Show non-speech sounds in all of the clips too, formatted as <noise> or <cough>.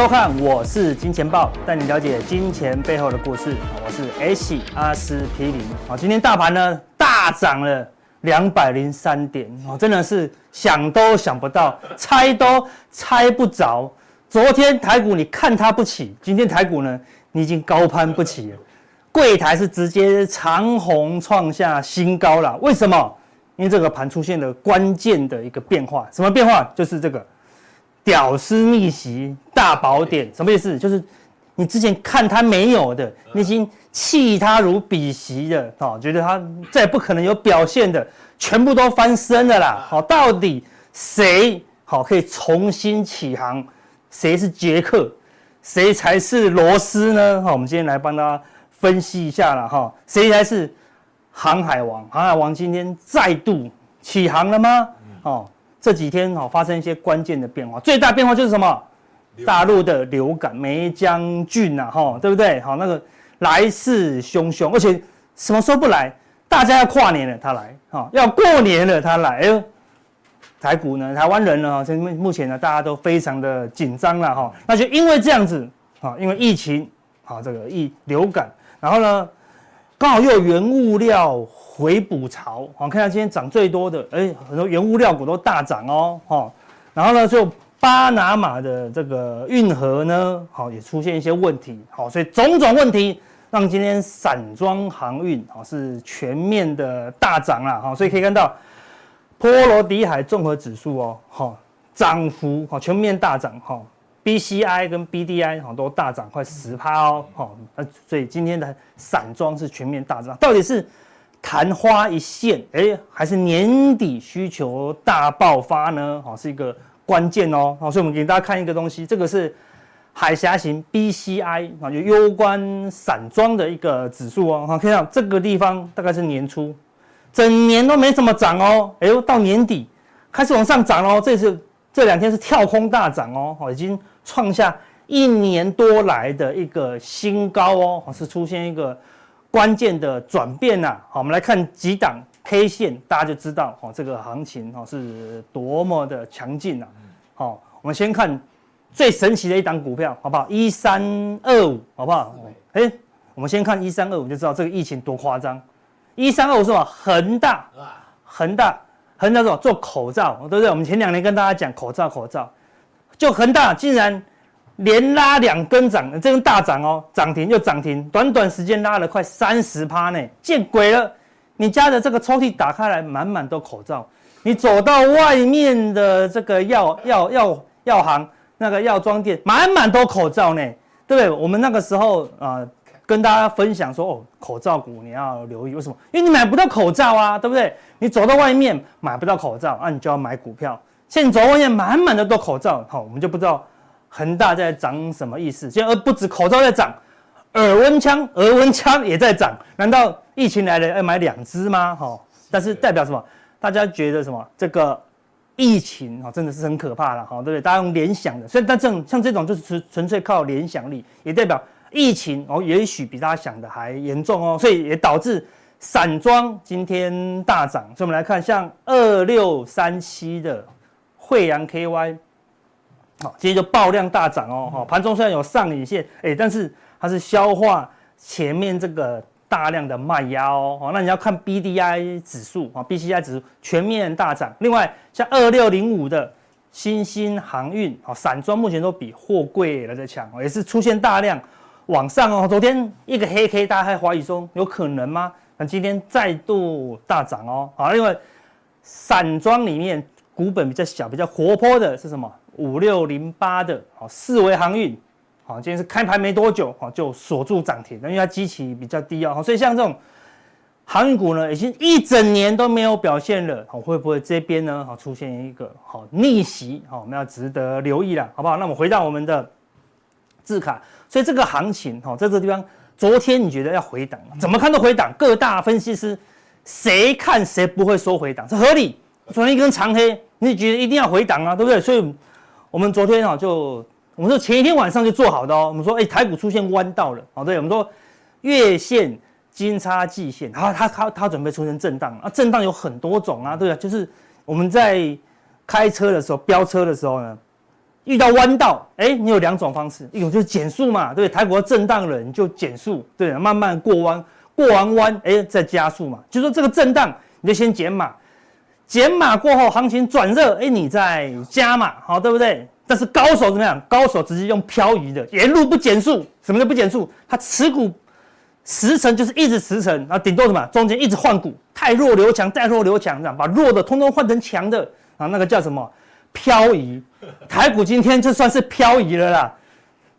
收看，我是金钱豹，带你了解金钱背后的故事。我是 H 阿司匹林。好，今天大盘呢大涨了两百零三点，哦，真的是想都想不到，猜都猜不着。昨天台股你看它不起，今天台股呢你已经高攀不起了，柜台是直接长红创下新高了。为什么？因为这个盘出现了关键的一个变化，什么变化？就是这个。屌丝逆袭大宝典什么意思？就是你之前看他没有的，你已经弃他如敝屣的，哦，觉得他再也不可能有表现的，全部都翻身了啦。好，到底谁好可以重新起航？谁是杰克？谁才是罗斯呢？好，我们今天来帮大家分析一下了哈，谁才是航海王？航海王今天再度起航了吗？哦。这几天哈发生一些关键的变化，最大变化就是什么？大陆的流感梅江菌呐，哈，对不对？好，那个来势汹汹，而且什么时候不来？大家要跨年了，他来；哈，要过年了，他来。哎，台股呢？台湾人呢？现目目前呢，大家都非常的紧张了，哈。那就因为这样子，啊，因为疫情，啊，这个疫流感，然后呢，刚好又有原物料。回补潮，好，看到今天涨最多的，哎，很多原物料股都大涨哦，哈，然后呢，就巴拿马的这个运河呢，好，也出现一些问题，好，所以种种问题让今天散装航运，好，是全面的大涨啦，好，所以可以看到波罗的海综合指数哦，哈，涨幅，好，全面大涨，哈，BCI 跟 BDI 好都大涨快十趴哦，好，那所以今天的散装是全面大涨，到底是？昙花一现，哎，还是年底需求大爆发呢？好，是一个关键哦。好，所以我们给大家看一个东西，这个是海峡型 BCI 啊，就攸关散装的一个指数哦。好，看到这个地方大概是年初，整年都没怎么涨哦。哎呦，到年底开始往上涨哦。这是这两天是跳空大涨哦，已经创下一年多来的一个新高哦。是出现一个。关键的转变呐，好，我们来看几档 K 线，大家就知道哦，这个行情哦是多么的强劲呐。好，我们先看最神奇的一档股票，好不好？一三二五，好不好？哎，我们先看一三二五就知道这个疫情多夸张。一三二五是什么？恒大，恒大，恒大做做口罩，对不对？我们前两年跟大家讲口罩，口罩，就恒大竟然。连拉两根涨，这根大涨哦，涨停又涨停，短短时间拉了快三十趴呢，见鬼了！你家的这个抽屉打开来，满满都口罩。你走到外面的这个药药药药行，那个药妆店，满满都口罩呢，对不对？我们那个时候啊、跟大家分享说，哦，口罩股你要留意，为什么？因为你买不到口罩啊，对不对？你走到外面买不到口罩，那、你就要买股票。现在走到外面满满的都口罩，好，我们就不知道。恒大在涨什么意思？现在而不止口罩在涨，耳温枪、额温枪也在涨。难道疫情来了要买两支吗？<laughs> 哈，但是代表什么？大家觉得什么？这个疫情哈真的是很可怕了，哈，对不对？大家用联想的，所以但这种像这种就是纯纯粹靠联想力，也代表疫情哦，也许比大家想的还严重哦，所以也导致散装今天大涨。所以我们来看，像二六三七的慧洋 KY。好，今天就爆量大涨哦！哈，盘中虽然有上影线，哎，但是它是消化前面这个大量的卖压哦。好，那你要看 BDI 指数啊，BCI 指数全面大涨。另外，像二六零五的新兴航运，啊，散装目前都比货柜来的强，也是出现大量往上哦。昨天一个黑 K，大家还怀疑说有可能吗？那今天再度大涨哦。好，另外散装里面股本比较小、比较活泼的是什么？五六零八的好，四维航运，好，今天是开盘没多久，好就锁住涨停，因为它基期比较低哦，所以像这种航运股呢，已经一整年都没有表现了，好，会不会这边呢，好出现一个好逆袭，好，我们要值得留意了，好不好？那我们回到我们的字卡，所以这个行情，好，在这个地方，昨天你觉得要回档，怎么看都回档，各大分析师谁看谁不会说回档，这合理。昨天一根长黑，你觉得一定要回档啊，对不对？所以，我们昨天啊，就我们说前一天晚上就做好的哦。我们说，哎，台股出现弯道了，哦，对，我们说月线金叉季线，然后它它它准备出现震荡啊，震荡有很多种啊，对啊？就是我们在开车的时候，飙车的时候呢，遇到弯道，哎，你有两种方式，一种就是减速嘛，对？台股要震荡了，你就减速，对，慢慢过弯，过完弯，哎，再加速嘛，就是说这个震荡，你就先减码。减码过后，行情转热，哎，你再加码，好，对不对？但是高手怎么样？高手直接用漂移的，沿路不减速，什么叫不减速？他持股十成就是一直十成，然后顶多什么？中间一直换股，太弱留强，再弱留强，这样把弱的通通换成强的，啊，那个叫什么？漂移。台股今天就算是漂移了啦，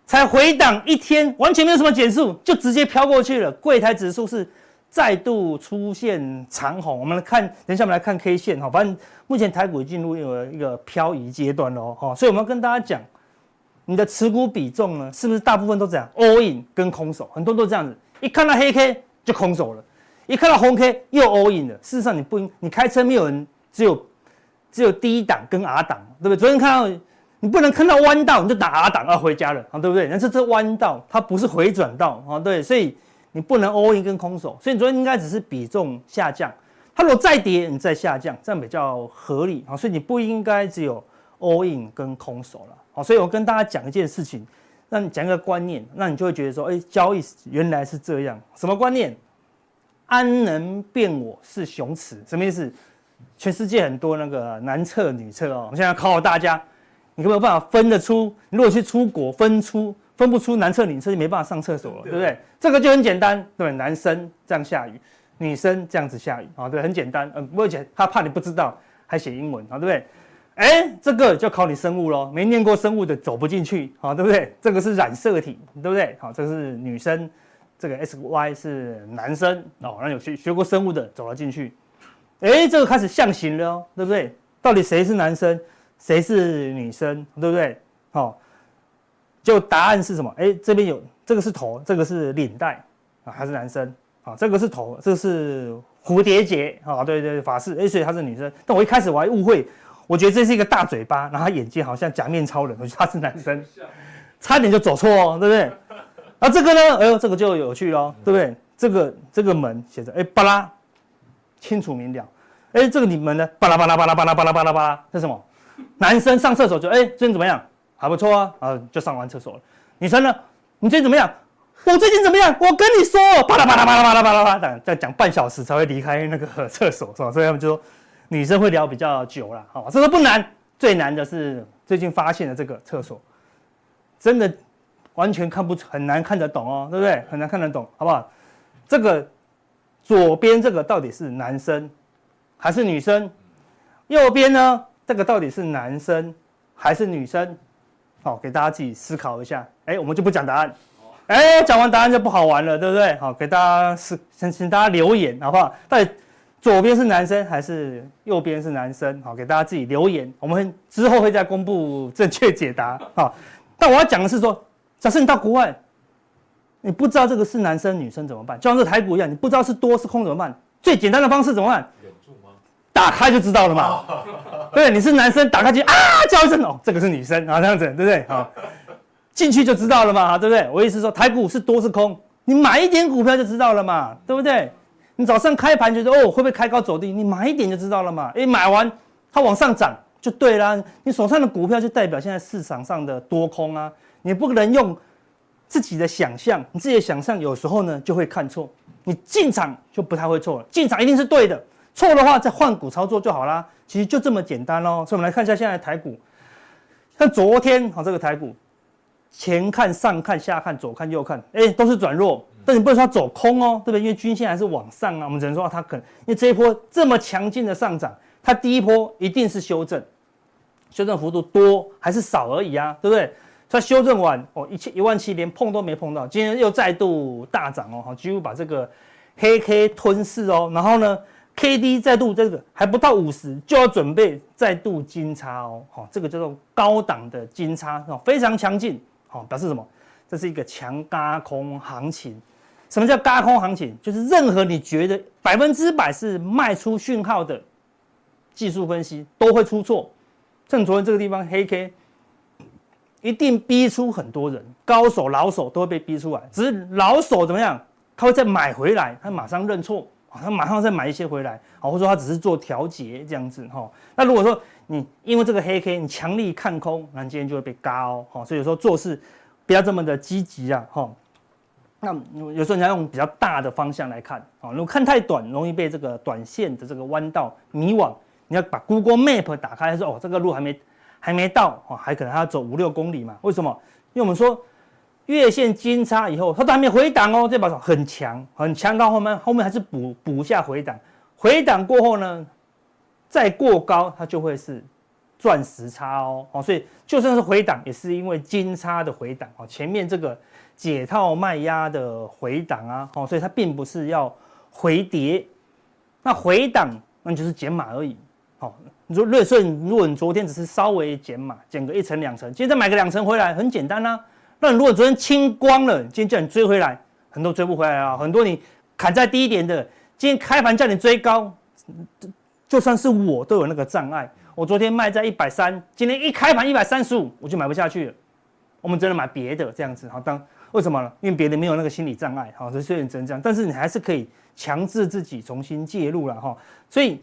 才回档一天，完全没有什么减速，就直接飘过去了。柜台指数是。再度出现长红，我们来看，等一下我们来看 K 线哈。反正目前台股进入一个一个漂移阶段喽哈，所以我们要跟大家讲，你的持股比重呢，是不是大部分都这样？all in 跟空手，很多都这样子，一看到黑 K 就空手了，一看到红 K 又 all in 了。事实上你不应，你开车没有人，只有只有 D 档跟 R 档，对不对？昨天看到你不能看到弯道你就打 R 档啊回家了啊，对不对？但是这弯道它不是回转道啊，对，所以。你不能 all in 跟空手，所以你昨天应该只是比重下降。它如果再跌，你再下降，这样比较合理啊。所以你不应该只有 all in 跟空手了。好，所以我跟大家讲一件事情，让你讲一个观念，那你就会觉得说，哎，交易原来是这样。什么观念？安能辨我是雄雌？什么意思？全世界很多那个男厕女厕哦，我现在考考大家，你有没有办法分得出？你如果去出国分出？分不出男厕女厕就没办法上厕所了，对不对？这个就很简单，对，男生这样下雨，女生这样子下雨，啊，对，很简单，嗯，不会写，他怕你不知道，还写英文，啊，对不对？哎，这个就考你生物喽，没念过生物的走不进去，啊，对不对？这个是染色体，对不对？好，这个是女生，这个 S Y 是男生，哦，那有学学过生物的走了进去，哎，这个开始象形了哦，对不对？到底谁是男生，谁是女生，对不对？好。就答案是什么？哎，这边有这个是头，这个是领带啊，还是男生啊？这个是头，这个是蝴蝶结啊，对对，法式，哎，所以她是女生。但我一开始我还误会，我觉得这是一个大嘴巴，然后他眼睛好像假面超人，我觉得他是男生，差点就走错哦，对不对？啊，这个呢，哎呦，这个就有趣喽，对不对？这个这个门写着哎巴拉，清楚明了。哎，这个你们呢，巴拉巴拉巴拉巴拉巴拉巴拉巴拉，这是什么？男生上厕所就哎，最近怎么样？还不错啊，啊，就上完厕所了。女生呢？你最近怎么样？我最近怎么样？我跟你说，巴拉巴拉巴拉巴拉巴拉巴拉，再讲半小时才会离开那个厕所，是吧？所以他们就说女生会聊比较久了，好？这个不难，最难的是最近发现的这个厕所，真的完全看不很难看得懂哦，对不对？很难看得懂，好不好？这个左边这个到底是男生还是女生？右边呢？这个到底是男生还是女生？好，给大家自己思考一下。哎，我们就不讲答案。哎，讲完答案就不好玩了，对不对？好，给大家是先请大家留言，好不好？到底左边是男生还是右边是男生？好，给大家自己留言。我们之后会再公布正确解答。好，但我要讲的是说，假设你到国外，你不知道这个是男生女生怎么办？就像是台股一样，你不知道是多是空怎么办？最简单的方式怎么办？打开就知道了嘛，<laughs> 对，你是男生，打开就啊叫一声哦，这个是女生啊，这样子对不对？好，进去就知道了嘛，对不对？我意思说台股是多是空，你买一点股票就知道了嘛，对不对？你早上开盘觉得哦会不会开高走低，你买一点就知道了嘛，诶，买完它往上涨就对啦，你手上的股票就代表现在市场上的多空啊，你不能用自己的想象，你自己的想象有时候呢就会看错，你进场就不太会错了，进场一定是对的。错的话再换股操作就好啦，其实就这么简单喽。所以我们来看一下现在的台股，像昨天啊这个台股，前看上看下看左看右看，哎都是转弱，但你不能说它走空哦，对不对？因为均线还是往上啊，我们只能说它可能因为这一波这么强劲的上涨，它第一波一定是修正，修正幅度多还是少而已啊，对不对？它修正完哦一千一万七连碰都没碰到，今天又再度大涨哦，好几乎把这个黑 K 吞噬哦，然后呢？K D 再度这个还不到五十就要准备再度金叉哦，好，这个叫做高档的金叉哦，非常强劲，好，表示什么？这是一个强轧空行情。什么叫轧空行情？就是任何你觉得百分之百是卖出讯号的，技术分析都会出错。趁昨天这个地方黑 K，一定逼出很多人，高手老手都会被逼出来。只是老手怎么样，他会再买回来，他马上认错，他马上再买一些回来，啊，或者说他只是做调节这样子哈。那如果说你因为这个黑 K，你强力看空，那今天就会被嘎哦。所以有时候做事不要这么的积极啊，哈。那有时候你要用比较大的方向来看啊，如果看太短，容易被这个短线的这个弯道迷惘。你要把 Google Map 打开，说哦，这个路还没还没到哦，还可能还要走五六公里嘛？为什么？因为我们说月线金叉以后，它都还没回档哦，这把手很强，很强到后面后面还是补补下回档，回档过后呢，再过高它就会是赚时差哦，哦，所以就算是回档，也是因为金叉的回档哦，前面这个。解套卖压的回档啊，哦，所以它并不是要回跌，那回档那就是减码而已，好，你说瑞顺，如果你昨天只是稍微减码，减个一层两层，今天再买个两层回来，很简单啊。那如果昨天清光了，今天叫你追回来，很多追不回来啊，很多你砍在低一点的，今天开盘叫你追高，就算是我都有那个障碍。我昨天卖在一百三，今天一开盘一百三十五，我就买不下去了。我们只能买别的这样子，好当。为什么呢？因为别人没有那个心理障碍，好，所以虽然只能这样，但是你还是可以强制自己重新介入了哈。所以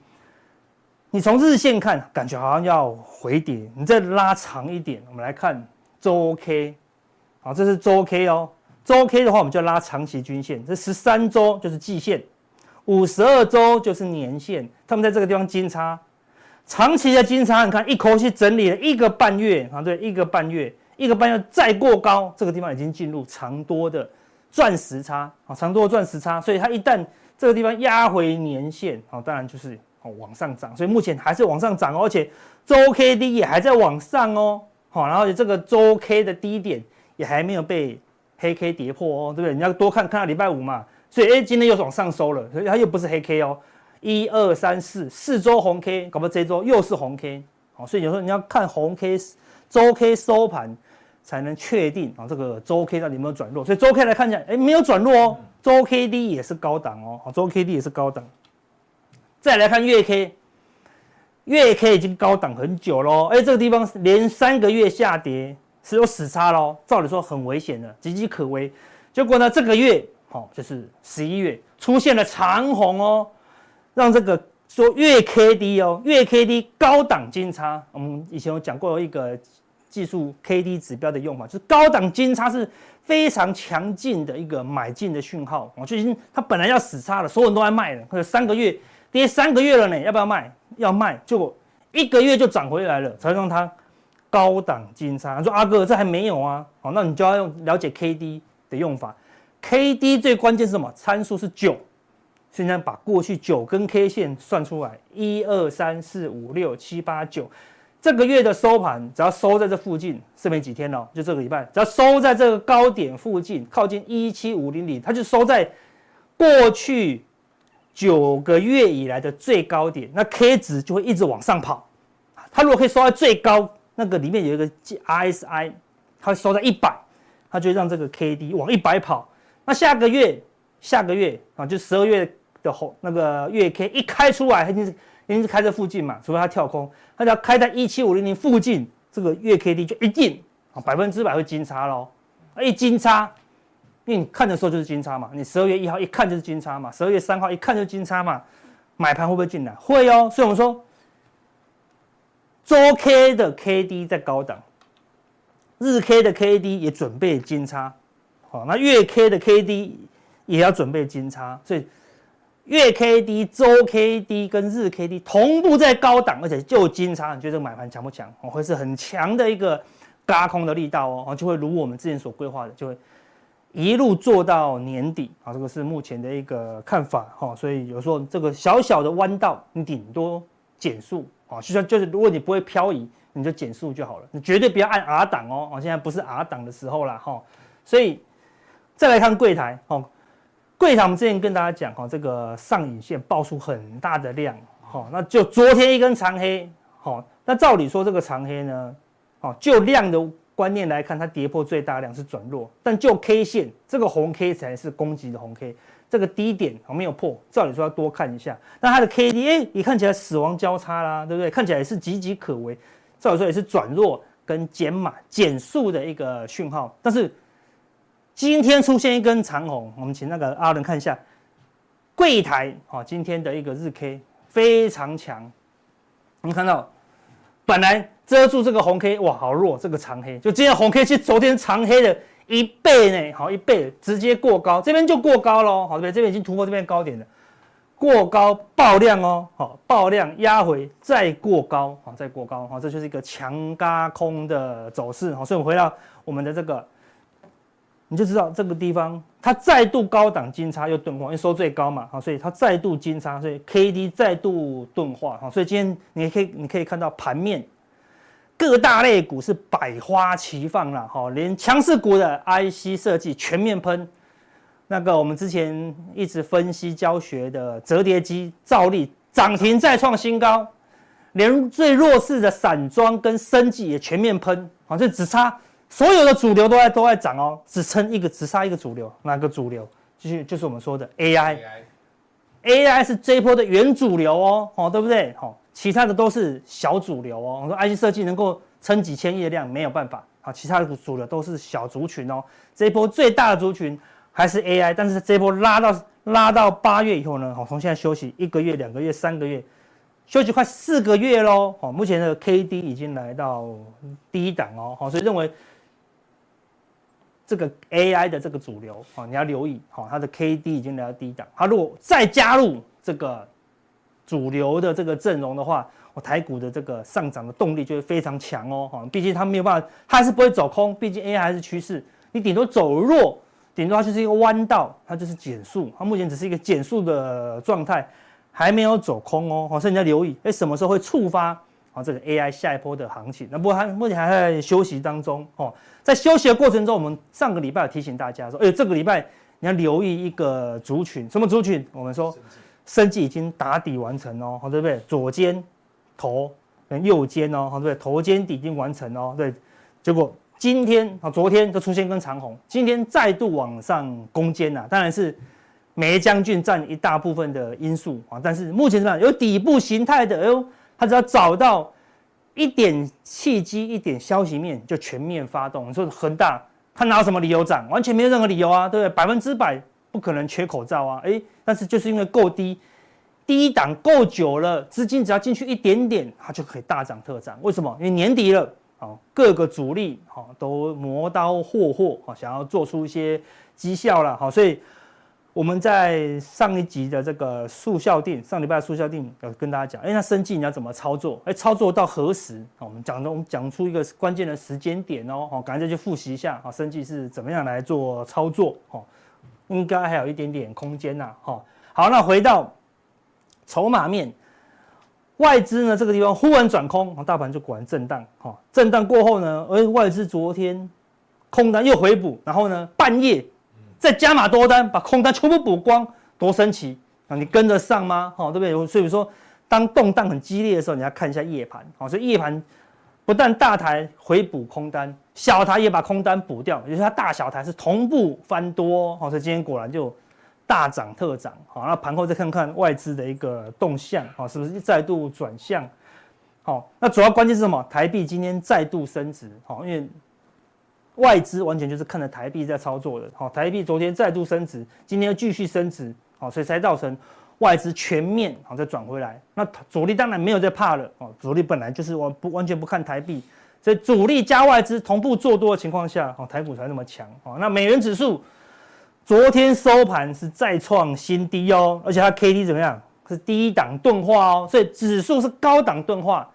你从日线看，感觉好像要回跌，你再拉长一点，我们来看周 K，好，这是周 K 哦。周 K 的话，我们就拉长期均线，这十三周就是季线，五十二周就是年线，他们在这个地方金叉，长期的金叉，你看一口气整理了一个半月啊，对，一个半月。一个半月再过高，这个地方已经进入长多的赚时差啊，长多的赚时差，所以它一旦这个地方压回年线，啊，当然就是哦往上涨，所以目前还是往上涨哦，而且周 K D 也还在往上哦，好，然后这个周 K 的低点也还没有被黑 K 跌破哦，对不对？你要多看看到礼拜五嘛，所以哎，今天又往上收了，所以它又不是黑 K 哦，一二三四四周红 K，搞不好这周又是红 K，好，所以有时候你要看红 K 周 K 收盘。才能确定啊，这个周 K 到底有没有转弱？所以周 K 来看一下，哎，没有转弱哦，周 K D 也是高档哦，周 K D 也是高档。再来看月 K，月 K 已经高档很久喽，哎，这个地方连三个月下跌是有死叉喽，照理说很危险的，岌岌可危。结果呢，这个月好，就是十一月出现了长红哦，让这个说月 K D 哦，月 K D 高档金叉，我们以前有讲过一个。技术 K D 指标的用法，就是高档金叉是非常强劲的一个买进的讯号我，就已经它本来要死叉了，所有人都在卖了，或者三个月跌三个月了呢，要不要卖？要卖，结果一个月就涨回来了，才让它高档金叉。说阿哥这还没有啊，好，那你就要用了解 K D 的用法，K D 最关键是什么？参数是九，现在把过去九根 K 线算出来，一二三四五六七八九。这个月的收盘，只要收在这附近，是没几天了，就这个礼拜，只要收在这个高点附近，靠近一七五零零，它就收在过去九个月以来的最高点，那 K 值就会一直往上跑。它如果可以收在最高，那个里面有一个 RSI，它会收在一百，它就让这个 KD 往一百跑。那下个月，下个月啊，就十二月的后那个月 K 一开出来，它就是。因为是开在附近嘛，除非它跳空，它只要开在一七五零零附近，这个月 K D 就一定啊百分之百会金叉喽。一金叉，因为你看的时候就是金叉嘛，你十二月一号一看就是金叉嘛，十二月三号一看就是金叉嘛，买盘会不会进来？会哦。所以我们说，周 K 的 K D 在高档，日 K 的 K D 也准备金叉，好，那月 K 的 K D 也要准备金叉，所以。月 K D、周 K D 跟日 K D 同步在高档，而且就金叉，你觉得这个买盘强不强？哦，会是很强的一个轧空的力道哦，就会如我们之前所规划的，就会一路做到年底啊。这个是目前的一个看法哈。所以有时候这个小小的弯道，你顶多减速啊，就像就是如果你不会漂移，你就减速就好了，你绝对不要按 R 档哦。现在不是 R 档的时候了哈。所以再来看柜台哦。柜台，我们之前跟大家讲哈，这个上影线爆出很大的量，哈，那就昨天一根长黑，哈，那照理说这个长黑呢，哦，就量的观念来看，它跌破最大量是转弱，但就 K 线这个红 K 才是攻击的红 K，这个低点没有破，照理说要多看一下。那它的 K D A，也看起来死亡交叉啦，对不对？看起来也是岌岌可危，照理说也是转弱跟减码减速的一个讯号。但是今天出现一根长红，我们请那个阿伦看一下柜台啊，今天的一个日 K 非常强。我们看到本来遮住这个红 K，哇，好弱，这个长黑就今天红 K 是昨天长黑的。一倍呢，好，一倍直接过高，这边就过高喽，好，这边？这边已经突破这边高点了，过高爆量哦，好，爆量压回再过高，好，再过高，好，这就是一个强轧空的走势，好，所以我们回到我们的这个，你就知道这个地方它再度高档金叉又钝化，因为收最高嘛，好，所以它再度金叉，所以 K D 再度钝化，好，所以今天你可以你可以看到盘面。各大类股是百花齐放了，哈，连强势股的 IC 设计全面喷。那个我们之前一直分析教学的折叠机照例涨停再创新高，连最弱势的散装跟生技也全面喷，好，这只差所有的主流都在都在涨哦，只撑一个只差一个主流，哪个主流？就是就是我们说的 AI，AI 是这一波的原主流哦，哦，对不对？好。其他的都是小主流哦，我说 IC 设计能够撑几千亿的量没有办法，好，其他的主流都是小族群哦。这一波最大的族群还是 AI，但是这一波拉到拉到八月以后呢，好，从现在休息一个月、两个月、三个月，休息快四个月喽。好，目前的 KD 已经来到低档哦，好，所以认为这个 AI 的这个主流，好，你要留意，好，它的 KD 已经来到低档，它如果再加入这个。主流的这个阵容的话，我台股的这个上涨的动力就会非常强哦，哈，毕竟它没有办法，它还是不会走空，毕竟 AI 还是趋势，你顶多走弱，顶多它就是一个弯道，它就是减速，它目前只是一个减速的状态，还没有走空哦，好，所以你要留意，哎，什么时候会触发啊这个 AI 下一波的行情？那不过它目前还在休息当中哦，在休息的过程中，我们上个礼拜有提醒大家说，哎，这个礼拜你要留意一个族群，什么族群？我们说。生技已经打底完成哦，好对不对？左肩、头跟右肩哦，好对不对？头肩底已经完成哦，对。结果今天啊，昨天就出现跟长红，今天再度往上攻坚呐。当然是梅将军占一大部分的因素啊，但是目前怎么样？有底部形态的，哎呦，它只要找到一点契机、一点消息面，就全面发动。你说恒大，它拿什么理由涨？完全没有任何理由啊，对不对？百分之百。不可能缺口罩啊！诶，但是就是因为够低，低档够久了，资金只要进去一点点，它就可以大涨特涨。为什么？因为年底了，哦，各个主力好都磨刀霍霍，好想要做出一些绩效了，好，所以我们在上一集的这个速效定，上礼拜速效定有跟大家讲，诶，那生技你要怎么操作？诶，操作到何时？我们讲的，我们讲出一个关键的时间点哦，好，赶快再去复习一下，好，生技是怎么样来做操作？哦。应该还有一点点空间呐，哈，好，那回到筹码面，外资呢这个地方忽然转空，大盘就果然震荡，哈，震荡过后呢，而外资昨天空单又回补，然后呢半夜再加码多单，把空单全部补光，多神奇啊！你跟得上吗？哈，对不对？所以说，当动荡很激烈的时候，你要看一下夜盘，好，所以夜盘。不但大台回补空单，小台也把空单补掉，也就是它大小台是同步翻多，好，所以今天果然就大涨特涨，好，那盘后再看看外资的一个动向，好，是不是再度转向？好，那主要关键是什么？台币今天再度升值，好，因为外资完全就是看着台币在操作的，好，台币昨天再度升值，今天又继续升值，好，所以才造成。外资全面好再转回来，那主力当然没有在怕了哦。主力本来就是完不完全不看台币，所以主力加外资同步做多的情况下，哦，台股才那么强哦。那美元指数昨天收盘是再创新低哦，而且它 K D 怎么样？是低档钝化哦，所以指数是高档钝化，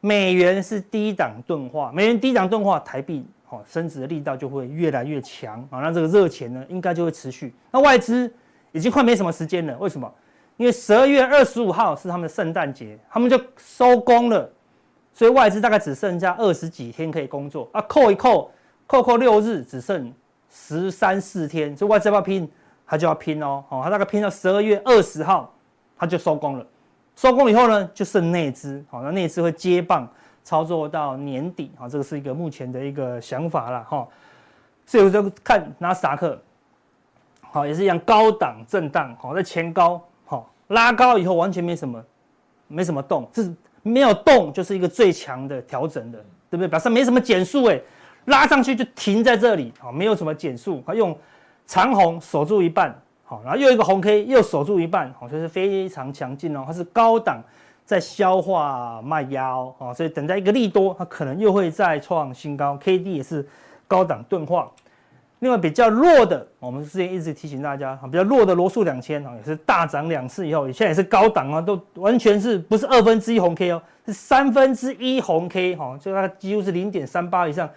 美元是低档钝化，美元低档钝化，台币哦升值的力道就会越来越强啊。那这个热钱呢，应该就会持续。那外资已经快没什么时间了，为什么？因为十二月二十五号是他们的圣诞节，他们就收工了，所以外资大概只剩下二十几天可以工作啊，扣一扣，扣扣六日，只剩十三四天，所以外资要不要拼？他就要拼哦，哦，他大概拼到十二月二十号，他就收工了。收工以后呢，就剩内资，好，那内资会接棒操作到年底，好，这个是一个目前的一个想法了哈。所以我就看纳斯达克。好，也是一样高档震荡，好，在前高，拉高以后完全没什么，没什么动，这是没有动就是一个最强的调整的，对不对？表示没什么减速，哎，拉上去就停在这里，好，没有什么减速，它用长红守住一半，好，然后又一个红 K 又守住一半，好，就是非常强劲哦，它是高档在消化卖压哦，所以等待一个利多，它可能又会再创新高，K D 也是高档钝化。另外比较弱的，我们之前一直提醒大家，比较弱的罗素两千啊，也是大涨两次以后，现在也是高档啊，都完全是不是二分之一红 K 哦，是三分之一红 K 哈，就它几乎是零点三八以上，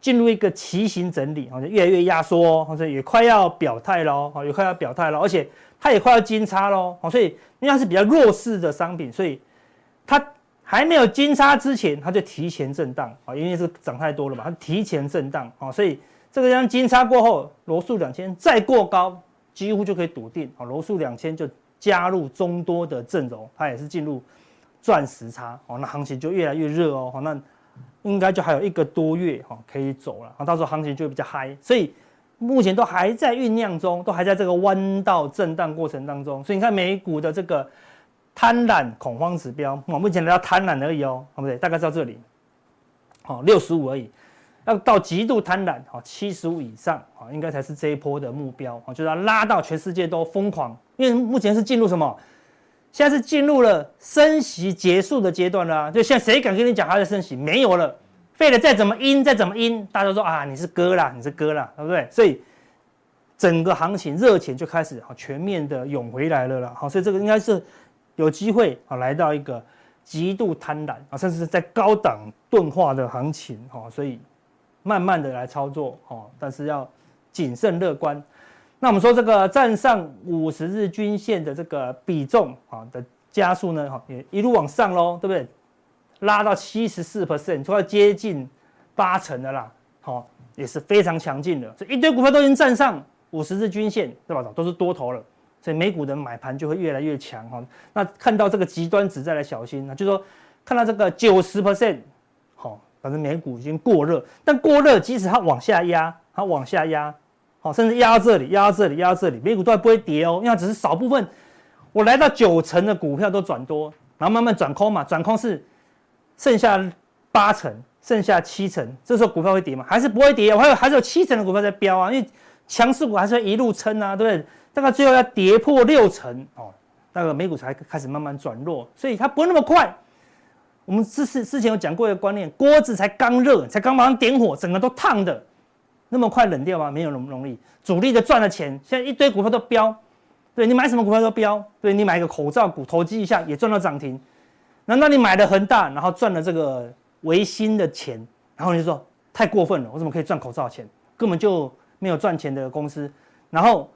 进入一个旗形整理啊，就越来越压缩哦，或者也快要表态喽，也快要表态了，而且它也快要金叉喽，所以因为它是比较弱势的商品，所以它还没有金叉之前，它就提前震荡啊，因为是涨太多了嘛，它提前震荡啊，所以。这个像金叉过后，罗素两千再过高，几乎就可以笃定啊，罗素两千就加入中多的阵容，它也是进入钻石叉哦，那行情就越来越热哦，那应该就还有一个多月哈可以走了，到时候行情就会比较嗨，所以目前都还在酝酿中，都还在这个弯道震荡过程当中，所以你看美股的这个贪婪恐慌指标，我目前来到贪婪而已哦，对不对？大概到这里，好，六十五而已。要到极度贪婪，好，七十五以上，好，应该才是这一波的目标，就是要拉到全世界都疯狂，因为目前是进入什么？现在是进入了升息结束的阶段了，就现在谁敢跟你讲还在升息？没有了，废了再怎么阴，再怎么阴，大家都说啊，你是哥啦，你是哥啦，对不对？所以整个行情热钱就开始好全面的涌回来了啦，好，所以这个应该是有机会啊，来到一个极度贪婪啊，甚至是在高档钝化的行情，哈，所以。慢慢的来操作哦，但是要谨慎乐观。那我们说这个站上五十日均线的这个比重啊的加速呢，哈也一路往上喽，对不对？拉到七十四 percent，快要接近八成的啦，好也是非常强劲的。这一堆股票都已经站上五十日均线，对吧？都是多头了，所以美股的买盘就会越来越强哈。那看到这个极端值再来小心，那就是说看到这个九十 percent，好。反正美股已经过热，但过热即使它往下压，它往下压，好，甚至压到这里，压到这里，压到这里，美股都还不会跌哦，因为它只是少部分。我来到九成的股票都转多，然后慢慢转空嘛，转空是剩下八成，剩下七成，这时候股票会跌吗？还是不会跌？我还有还是有七成的股票在飙啊，因为强势股还是会一路撑啊，对不对？大概最后要跌破六成哦，那个美股才开始慢慢转弱，所以它不会那么快。我们之之之前有讲过一个观念，锅子才刚热，才刚马上点火，整个都烫的，那么快冷掉吗？没有那么容易。主力的赚了钱，现在一堆股票都飙，对，你买什么股票都飙，对，你买一个口罩股投机一下也赚到涨停，难道你买了恒大，然后赚了这个维新的钱，然后你就说太过分了，我怎么可以赚口罩钱？根本就没有赚钱的公司，然后。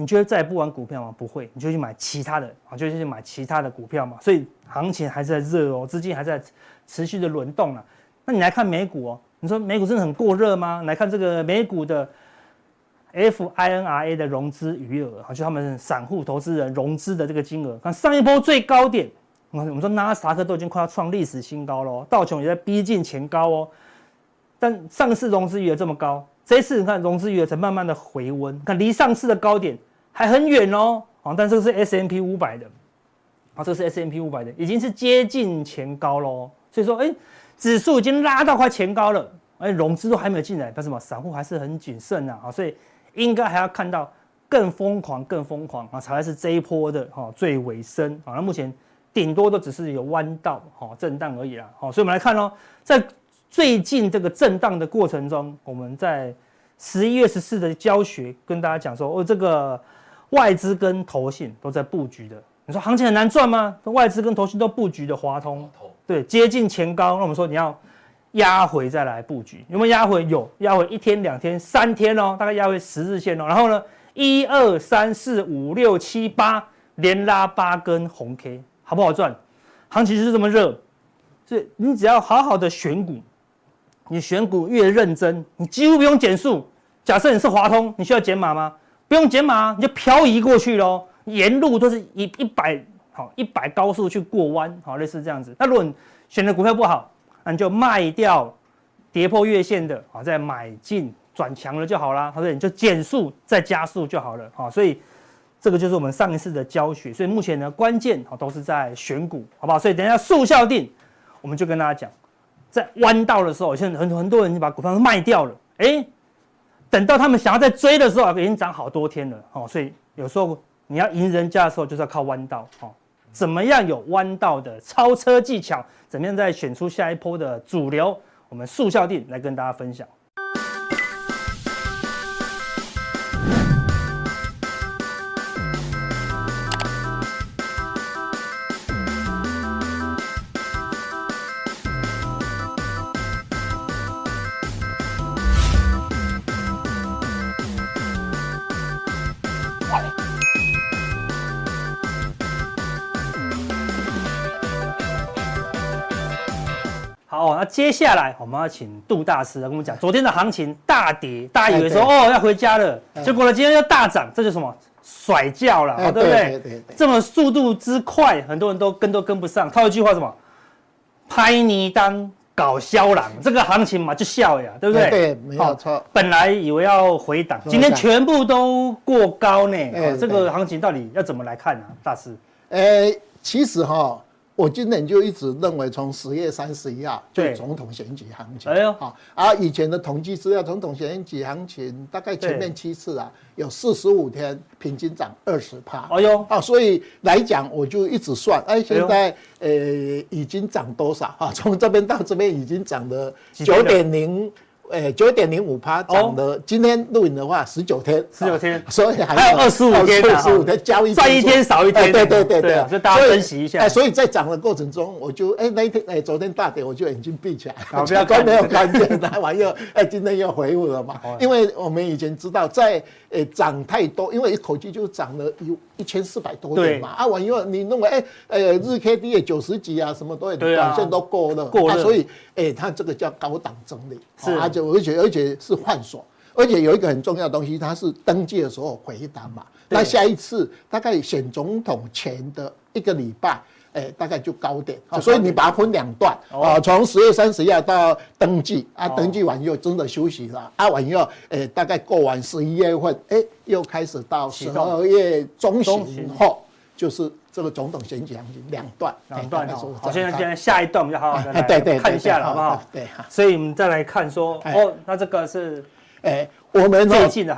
你觉得再也不玩股票吗？不会，你就去买其他的啊，就去买其他的股票嘛。所以行情还是在热哦，资金还在持续的轮动啊。那你来看美股哦，你说美股真的很过热吗？来看这个美股的 FINRA 的融资余额啊，就他们散户投资人融资的这个金额。看上一波最高点，我们说纳斯达克都已经快要创历史新高了哦，道琼也在逼近前高哦。但上次融资余额这么高，这一次你看融资余额才慢慢的回温，看离上次的高点。还很远哦，啊，但这个是 S M P 五百的，啊，这是 S M P 五百的，已经是接近前高喽。所以说，哎，指数已经拉到快前高了，哎，融资都还没有进来，但是嘛，散户还是很谨慎呐，啊，所以应该还要看到更疯狂、更疯狂啊，才是这一波的哈最尾声啊。那目前顶多都只是有弯道哈震荡而已啦，好，所以我们来看喽，在最近这个震荡的过程中，我们在十一月十四的教学跟大家讲说，哦，这个。外资跟投信都在布局的，你说行情很难赚吗？外资跟投信都布局的华通，对，接近前高，那我们说你要压回再来布局，有没有压回？有，压回一天、两天、三天哦，大概压回十日线哦。然后呢，一二三四五六七八连拉八根红 K，好不好赚？行情就是这么热，所以你只要好好的选股，你选股越认真，你几乎不用减速。假设你是华通，你需要减码吗？不用减码，你就漂移过去喽。沿路都是一一百好一百高速去过弯，好类似这样子。那如果你选的股票不好，那你就卖掉跌破月线的，好再买进转强了就好了，对不对？你就减速再加速就好了，好，所以这个就是我们上一次的教学。所以目前呢，关键啊都是在选股，好不好？所以等一下速效定，我们就跟大家讲，在弯道的时候，现在很很多人就把股票卖掉了，哎，等到他们想要再追的时候，已经涨好多天了，哦，所以有时候你要赢人家的时候，就是要靠弯道，哦，怎么样有弯道的超车技巧？怎么样再选出下一波的主流？我们速效定来跟大家分享。接下来我们要请杜大师来跟我们讲，昨天的行情大跌，大家以为说哦要回家了，结果呢今天又大涨，这就是什么甩轿了，对不对？对对对，这么速度之快，很多人都跟都跟不上。套一句话什么？拍泥当搞肖郎，<laughs> 这个行情嘛就笑呀，对不对？对，没有错。本来以为要回档，今天全部都过高呢。这个行情到底要怎么来看呢？大师？呃，其实哈。我今年就一直认为，从十月三十一号就总统选举行情，哎呦，好，而以前的统计资料，总统选举行情大概前面七次啊，有四十五天平均涨二十趴，哎呦，啊，所以来讲，我就一直算，哎，现在呃已经涨多少？啊？从这边到这边已经涨了？九点零。诶，九点零五趴涨的，今天录影的话十九天，十九天，所以还有二十五天，二十五天交易，赚一天少一天，对对对对，所以大家分析一下。哎，所以在涨的过程中，我就哎那一天哎昨天大跌，我就眼睛闭起来，<laughs> 不要都，没有看见，那玩意儿，<laughs> 哎今天又回复了嘛，因为我们以前知道在诶涨太多，因为一口气就涨了一一千四百多点嘛，啊我因为你认为哎呃日 K D 也九十几啊，什么都短线都够了，过了，所以哎它这个叫高档整理，是。啊就。而且而且是换手，而且有一个很重要的东西，它是登记的时候回档嘛。那下一次大概选总统前的一个礼拜，哎，大概就高点。所以你把它分两段。啊，从十月三十一号到登记啊，登记完以后真的休息了啊，完以后哎，大概过完十一月份，哎，又开始到十二月中旬后，就是这个总统选举行情两段，两段哦。好，现在现在下一段我们就好好的对对看一下了，好不好？对，所以我们再来看说，哦，那这个是，哎，我们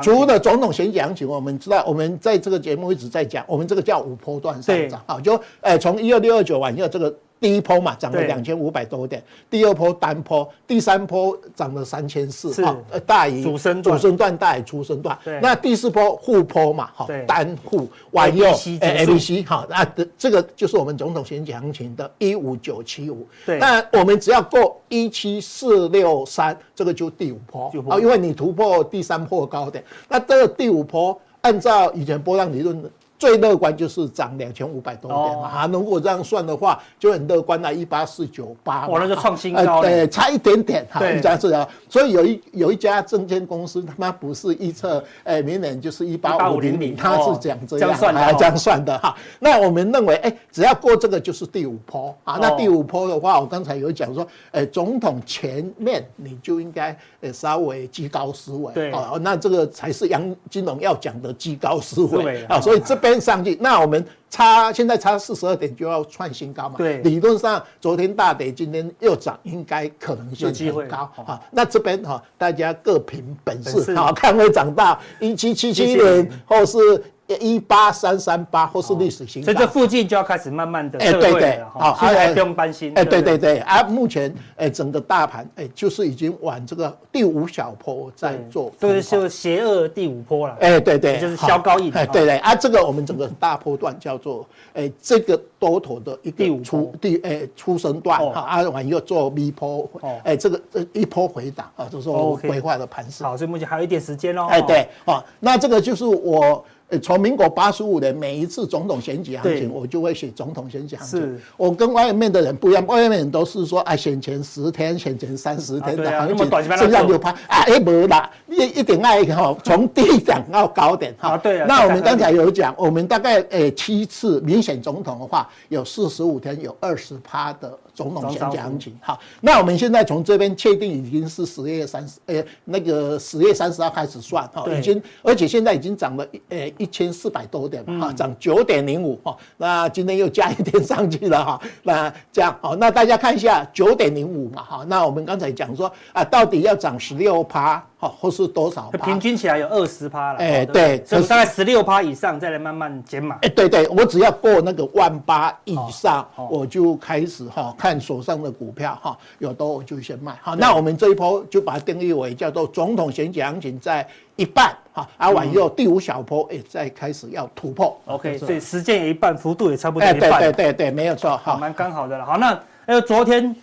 除了总统选举行情，我们知道我们在这个节目一直在讲，我们这个叫五波段上涨，好，就哎从一二六二九完以后这个。第一波嘛涨了两千五百多点，第二波单波，第三波涨了三千四，哈，大于主升主升段大于初升段，那第四波负波嘛，哈，单负完以后，A B C 哈，那这个就是我们总统选举行情的一五九七五，那我们只要过一七四六三，这个就第五波，啊，因为你突破第三波高点，那这个第五波按照以前波浪理论。最乐观就是涨两千五百多点嘛，啊，如果这样算的话，就很乐观了，一八四九八，我那个创新高，对，差一点点，哈，一家是啊，所以有一有一家证券公司，他妈不是预测，哎，明年就是一八五零零，他是讲这样，啊，这样算的哈。那我们认为，哎，只要过这个就是第五波啊。那第五波的话，我刚才有讲说，哎，总统前面你就应该，呃，稍微居高思维，对，啊，那这个才是杨金龙要讲的居高思维啊。所以这边。上去，那我们差现在差四十二点就要创新高嘛？对，理论上昨天大跌，今天又涨，应该可能性很高啊。那这边哈，大家各凭本事，好看会长大一七七七年，或是。一八三三八或是历史新高，所以这附近就要开始慢慢的哎，对对，好，现在不用担心，哎，对对对，啊，目前哎，整个大盘哎，就是已经往这个第五小坡在做，对，就是邪恶第五波了，哎，对对，就是消高一点，哎，对对，啊，这个我们整个大波段叫做哎，这个多头的一个出第哎出生段，哈，啊，完又做 V 波，哎，这个这一波回档啊，就是说规划的盘势，好，所以目前还有一点时间喽，哎，对，哦，那这个就是我。从民国八十五年每一次总统选举行情，我就会写总统选举行情。我跟外面的人不一样，外面人都是说啊，选前十天、选前三十天的行情，这样就怕啊，哎，没啦，一一定爱哈，从低档到高点哈。<laughs> 对啊。那我们刚才有讲，我们大概诶七次民选总统的话，有四十五天，有二十趴的。总统选举行情，好，那我们现在从这边确定已经是十月三十，呃，那个十月三十号开始算，哈，已经，而且现在已经涨了，呃，一千四百多点哈，涨九点零五，哈，那今天又加一点上去了，哈，<laughs> 那这样，好，那大家看一下九点零五嘛，哈，那我们刚才讲说啊，到底要涨十六趴。哦，或是多少？平均起来有二十趴了。哎，对，所以大概十六趴以上，再来慢慢减码。哎，对对，我只要过那个万八以上，我就开始哈看手上的股票哈，有多我就先卖。好，那我们这一波就把它定义为叫做总统选举行情在一半哈，啊完以后第五小波也再开始要突破。OK，所以时间也一半，幅度也差不多一半。对对对对，没有错。好，蛮刚好的了。好，那还有昨天。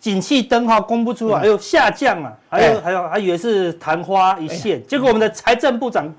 景气灯哈公布出来，还有下降啊，还有还有还以为是昙花一现，结果我们的财政部长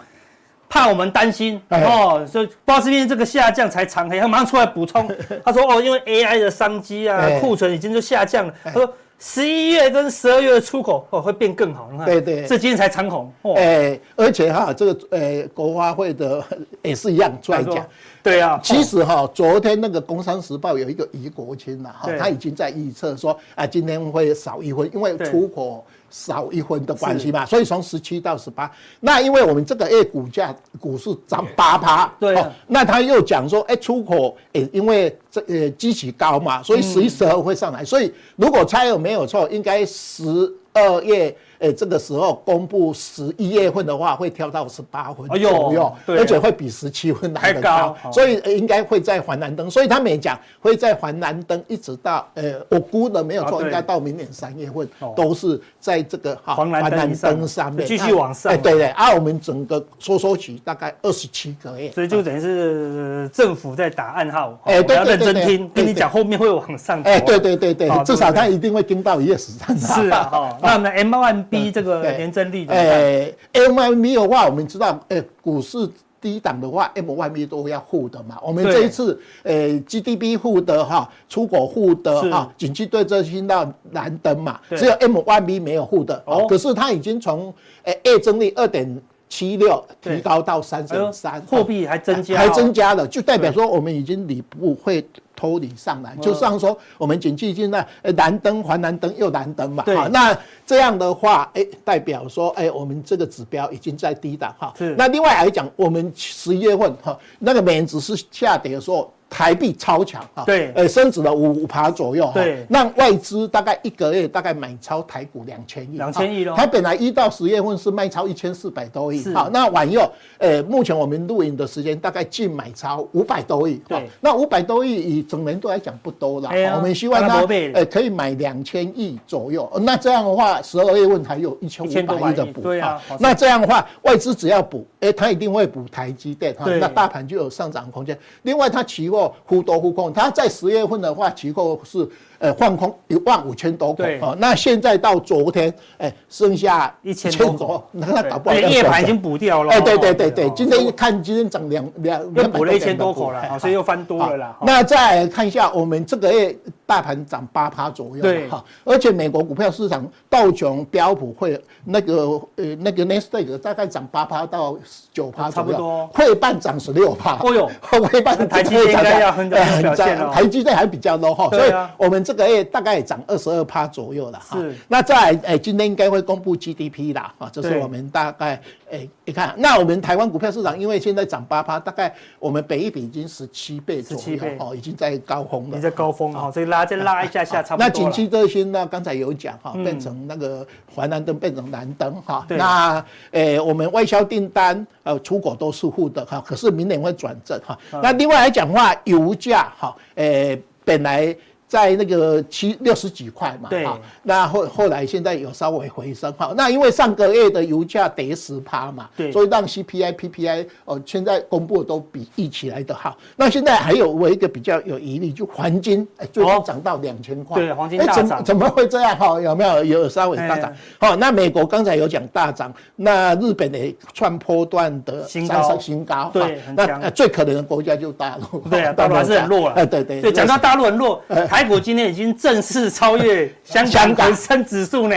怕我们担心哦，所以不知道是因为这个下降才长黑，他马上出来补充，<laughs> 他说哦，因为 AI 的商机啊，库存已经就下降了，他说十一月跟十二月的出口哦会变更好，你看，对对，这今天才长红，哎，而且哈这个呃国发会的 <laughs> 也是一样出来讲。对啊，其实哈，昨天那个《工商时报》有一个余国清呐，哈，他已经在预测说啊，今天会少一分，因为出口少一分的关系嘛，所以从十七到十八。那因为我们这个月股价股市涨八趴，对，那他又讲说，哎，出口诶，因为这呃基期高嘛，所以十一、十二会上来，所以如果猜有没有错，应该十二月。哎，这个时候公布十一月份的话，会跳到十八分左右，而且会比十七分来的高，所以应该会在环南灯。所以他们也讲会在环南灯一直到呃，我估的没有错，应该到明年三月份都是在这个哈环南灯上面继续往上。哎，对对，啊，我们整个收缩期大概二十七个月，所以就等于是政府在打暗号。哎，对，要认真听，跟你讲后面会往上。哎，对对对对，至少他一定会盯到一月十三号。是啊，哈，那我们的 M one。逼这个年增率，诶，M Y B 的话，我们知道，诶，股市低档的话，M Y B 都要护的嘛。我们这一次，诶，G D P 负的哈，出口护的哈，景气对这新到蓝灯嘛，只有 M Y B 没有护的。哦，可是它已经从诶月增率二点七六提高到三点三，货币还增加，还增加了，就代表说我们已经离不会。脱离上来，就像说我们景气现在诶蓝灯还蓝灯又蓝灯嘛，哈，那这样的话，诶代表说，诶我们这个指标已经在低档哈。是。那另外来讲，我们十一月份哈，那个美元指数下跌的时候。台币超强啊，对，呃，升值了五五趴左右，对，让外资大概一个月大概买超台股两千亿，两千亿喽。它本来一到十月份是卖超一千四百多亿，好，那晚又，呃，目前我们录影的时间大概净买超五百多亿，对，那五百多亿以整年度来讲不多了，我们希望它，呃，可以买两千亿左右，那这样的话，十二月份还有一千五百亿的补，对啊，那这样的话，外资只要补，哎，它一定会补台积电，哈，那大盘就有上涨空间。另外，它期货。忽多忽空，它在十月份的话，期货是呃放空一万五千多口，哦，那现在到昨天，哎，剩下一千多，<laughs> 那它搞不好夜盘已经补掉了。哎，对对对对，今天一看今天涨两两，又补了一千多口了，所以又翻多了啦。那再看一下我们这个月大盘涨八趴左右，对。哈，而且美国股票市场道琼标普会那个呃那个纳斯达克大概涨八趴到九趴左右，差不多，会半涨十六趴。哦哟，<laughs> 会办台积电应该要很表现了，台积电还比较 low 哈，所以我们这个月大概涨二十二趴左右了哈。那再来哎，今天应该会公布 GDP 啦，啊，这是我们大概哎，你看，那我们台湾股票市场因为现在涨八趴，大概我们北一比已经十七倍左右哦，已经在高峰了，已经在高峰哈，所以拉再拉一下下差不多。那景气这些呢，刚才有讲哈，变成那个环南灯变成蓝灯哈。那诶，我们外销订单呃出口都是负的哈，可是明年会转正哈。那另外来讲的话，油价哈，诶，本来。在那个七六十几块嘛，对，那后后来现在有稍微回升，哈，那因为上个月的油价跌十趴嘛，对，所以让 CPI、PPI 哦，现在公布的都比预期来的好。那现在还有我一个比较有疑虑，就黄金，哎，最近涨到两千块，对，黄金大涨，怎么怎么会这样？哈，有没有？有稍微大涨？好，那美国刚才有讲大涨，那日本也创波段的新高，新高，对，那最可能的国家就大陆，对啊，大陆还是很弱了，<laughs> 哎，对对，对，讲到大陆很弱，台股今天已经正式超越 <laughs> 香港恒生指数呢，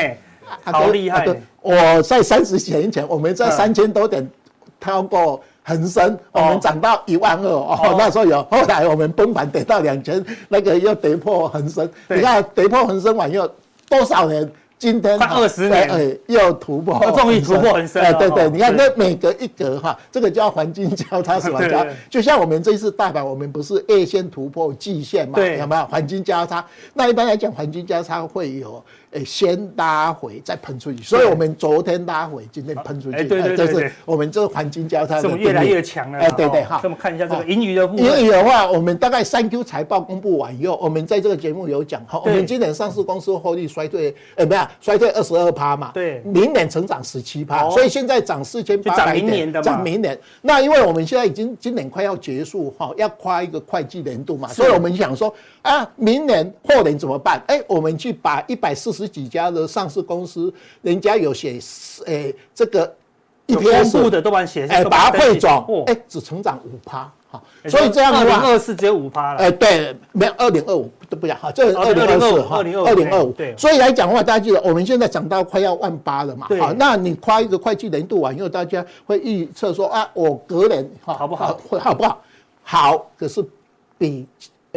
好厉害！我在三十几年前，我们在三千多点超过恒生，我们涨到一万二哦，那时候有。后来我们崩盘跌到两千，那个又跌破恒生。你看跌破恒生完又多少年？今天快二十年，哎，又突破，终于突破很深。哎，对对，你看那每隔一格哈，这个叫黄金交叉什么 <laughs> 交？就像我们这次大盘，我们不是月线突破季线嘛？有没有黄金交叉？那一般来讲，黄金交叉会有。诶，先拉回再喷出去，所以我们昨天拉回，今天喷出去，对对对，就是我们这个黄金交叉，怎么越来越强了？哎，对对，好，那么看一下这个盈余的部分。盈余的话，我们大概三 Q 财报公布完以后，我们在这个节目有讲，好，我们今年上市公司获利衰退，呃，不是衰退二十二趴嘛？对，明年成长十七趴，所以现在涨四千八百点，涨明年。那因为我们现在已经今年快要结束哈，要跨一个会计年度嘛，所以我们想说啊，明年后年怎么办？哎，我们去把一百四十几家的上上市公司，人家有写，诶，这个一天数的都把它写，哎，把它汇总，哎，只成长五趴，好，所以这样的话，二零二四只有五趴了，哎，对，没有二零二五都不讲，好，这二零二四哈，二零二五，对，所以来讲的话，大家记得，我们现在涨到快要万八了嘛，好，那你跨一个会计年度完以后，大家会预测说啊，我隔年哈好不好，会好不好？好，可是比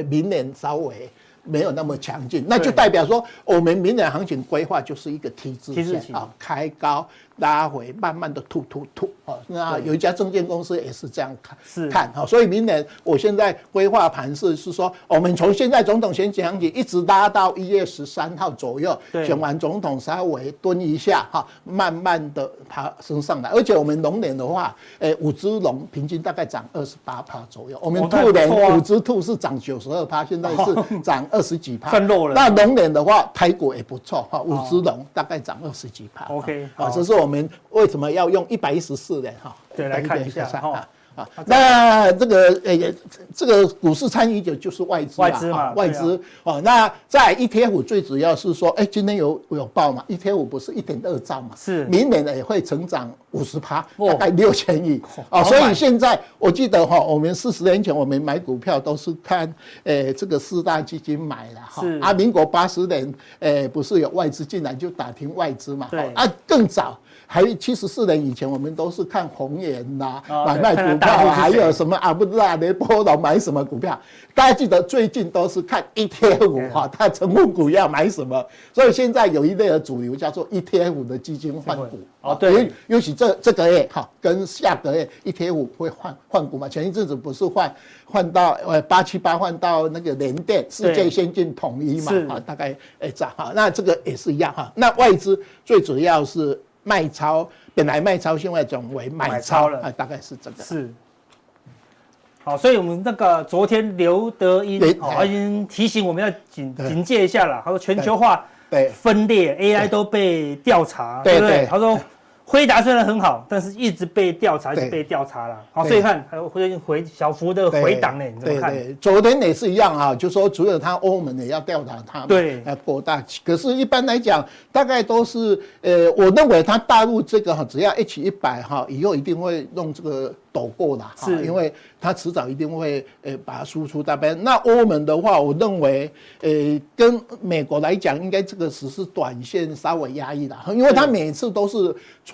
明年稍微。没有那么强劲，那就代表说，我们明年行情规划就是一个 T 字线啊，开高。拉回，慢慢的吐吐吐，哦，那有一家证券公司也是这样看，是。看哈，所以明年我现在规划盘势是说，我们从现在总统选举行情一直拉到一月十三号左右，选完总统稍微蹲一下哈，慢慢的爬升上来，而且我们龙年的话，诶，五只龙平均大概涨二十八趴左右，我们兔年五只兔是涨九十二趴，现在是涨二十几趴。<laughs> 那龙年的话，台股也不错哈，五只龙大概涨二十几趴，OK，好，这是我。我们为什么要用一百一十四人？哈，对，来看一下哈。啊，那这个呃，这个股市参与者就是外资外资嘛，外资哦。那在 ETF 最主要是说，哎，今天有有报嘛？ETF 不是一点二兆嘛？是，明年呢也会成长五十趴，大概六千亿啊。所以现在我记得哈，我们四十年前我们买股票都是看，诶，这个四大基金买了哈。是啊，民国八十年，诶，不是有外资进来就打听外资嘛？对啊，更早。还七十四年以前，我们都是看红源呐，买卖股票，还有什么阿布拉雷波罗买什么股票？大家记得最近都是看 ETF 哈，它成分股要买什么？所以现在有一类的主流叫做 ETF 的基金换股啊，对，尤其这这个月哈，跟下个月 ETF 会换换股嘛？前一阵子不是换换到呃八七八换到那个联电世界先进统一嘛？啊，大概哎这样哈，那这个也是一样哈。那外资最主要是。卖超本来卖超，现在转为买超了，大概是这个。是，好，所以我们那个昨天刘德音已经提醒我们要警警戒一下了。他说全球化分裂，AI 都被调查，对不对？他说。辉达虽然很好，但是一直被调查，一直被调查了。好，所以看还有回回小幅的回档呢，你怎么看？对对，昨天也是一样啊，就说除了他欧盟也要调查他，对，要扩大。可是，一般来讲，大概都是呃，我认为他大陆这个哈，只要 H 一百哈，以后一定会弄这个。抖过了，是，因为它迟早一定会呃把它输出大边。那欧盟的话，我认为呃跟美国来讲，应该这个只是短线稍微压抑的，因为它每次都是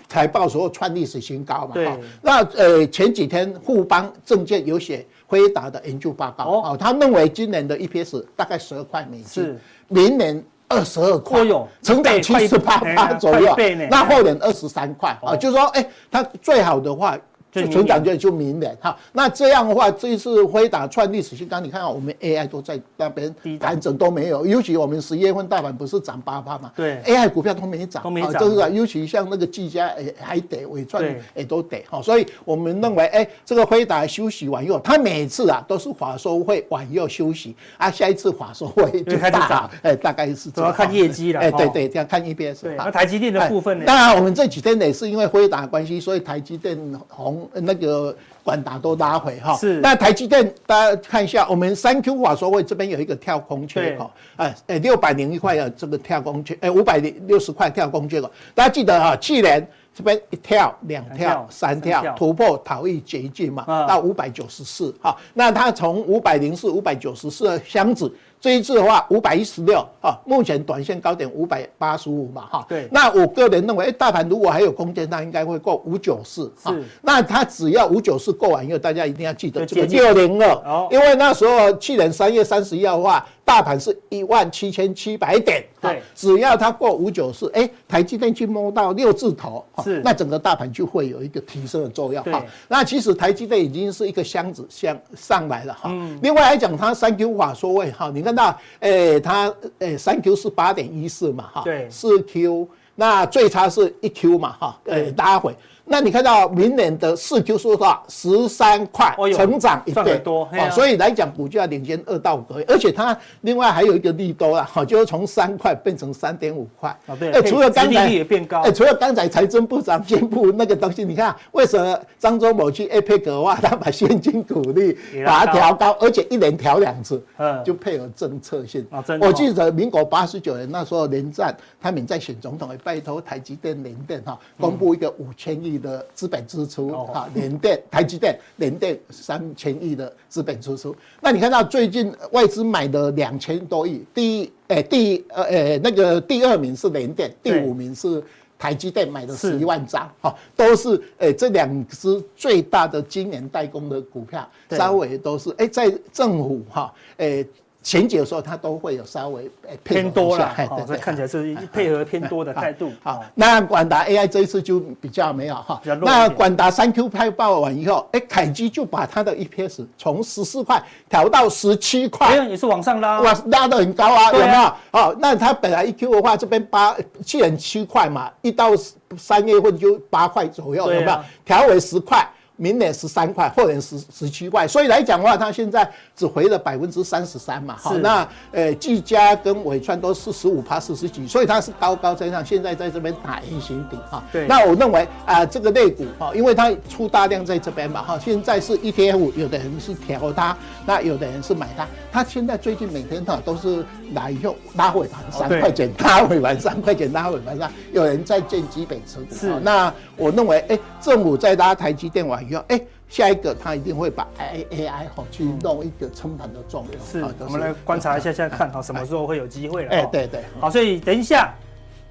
财报时候创历史新高嘛。对。那呃前几天富邦证券有写辉达的研究报告，哦，他认为今年的 EPS 大概十二块美金，是，明年二十二块，成长七十八八左右，那后年二十三块啊，就是说哎，它最好的话。就成长就就明年哈，那这样的话，这一次辉达创历史新高，你看我们 AI 都在那边盘整都没有，尤其我们十月份大盘不是涨八趴嘛，对，AI 股票都没涨，都没涨，就是啊，尤其像那个技嘉诶还得伟创也都得哈，所以我们认为哎，这个辉达休息完以后，它每次啊都是法收会晚又休息啊，下一次法收会就开始涨，哎，大概是主要看业绩了，哎，对对，这样看 EPS。对，那台积电的部分呢？当然我们这几天也是因为辉达关系，所以台积电红。那个管达都拉回哈，是。那台积电大家看一下，我们三 Q 法说会这边有一个跳空缺口，哎哎，六百零一块的这个跳空缺，哎，五百零六十块跳空缺口，大家记得哈，去年这边一跳、两跳、三跳突破逃逸捷径嘛，到五百九十四，哈，那它从五百零四、五百九十四的箱子。这一次的话，五百一十六啊，目前短线高点五百八十五嘛，哈。对。那我个人认为，哎，大盘如果还有空间，那应该会过五九四。是。那它只要五九四过完以后，大家一定要记得这个六零二，因为那时候去年三月三十一号的话。大盘是一万七千七百点，对，只要它过五九四，哎，台积电去摸到六字头，是，那整个大盘就会有一个提升的作用，哈。那其实台积电已经是一个箱子箱上来了，哈。另外来讲，它三 Q 法说位，哈，你看到，哎，它，哎，三 Q 是八点一四嘛，哈，对，四 Q，那最差是一 Q 嘛，哈，呃，拉回。那你看到明年的四 Q 说的话，十三块成长一倍多，所以来讲股价领先二到五个月，而且它另外还有一个利多啦，哈，<laughs> 就是从三块变成三点五块。哦，对，哎，除了刚才也变高，哎，除了刚才财政部长宣布那个东西，你看为什么张忠谋去 APEC 的话，他把现金股利把它调高，而且一年调两次，嗯，就配合政策性。我记得民国八十九年那时候连战他们在选总统，也拜托台积电联电哈，公布一个五千亿。的资本支出啊，联电、<laughs> 台积电、联电三千亿的资本支出。那你看到最近外资买的两千多亿，第一，哎，第呃，呃，那个第二名是联电，第五名是台积电买的十一万张，哈，都是哎这两只最大的今年代工的股票，稍微都是哎在政府哈，哎。前几的时候，它都会有稍微偏多了，哦，这看起来是配合偏多的态度。好，那广达 AI 这一次就比较没有哈。那广达三 Q 派报完以后，哎，凯基就把它的 EPS 从十四块调到十七块，也是往上拉，哇，拉得很高啊，有没有？好，那它本来一 Q 的话，这边八既然七块嘛，一到三月份就八块左右，有没有？调为十块。明年十三块，后年十十七块，所以来讲的话，它现在只回了百分之三十三嘛。好，那呃，技嘉跟伟创都是十五趴四十几，所以它是高高在上，现在在这边打圆形底哈。对。那我认为啊、呃，这个类股哈，因为它出大量在这边嘛哈，现在是 ETF，有的人是调它，那有的人是买它。它现在最近每天哈都是来以后拉尾盘三块钱，拉尾盘三块钱，拉尾盘上，有人在建基本持股。是。那我认为，哎、欸，政府在拉台积电完。哎、欸，下一个他一定会把 A A I 哈去弄一个撑盘的作用。是，我们来观察一下，现在看哈什么时候会有机会了。哎，对对。好，所以等一下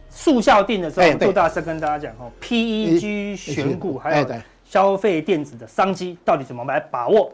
速效定的时候，杜大师跟大家讲哈，P E G 选股还有消费电子的商机到底怎么来把握？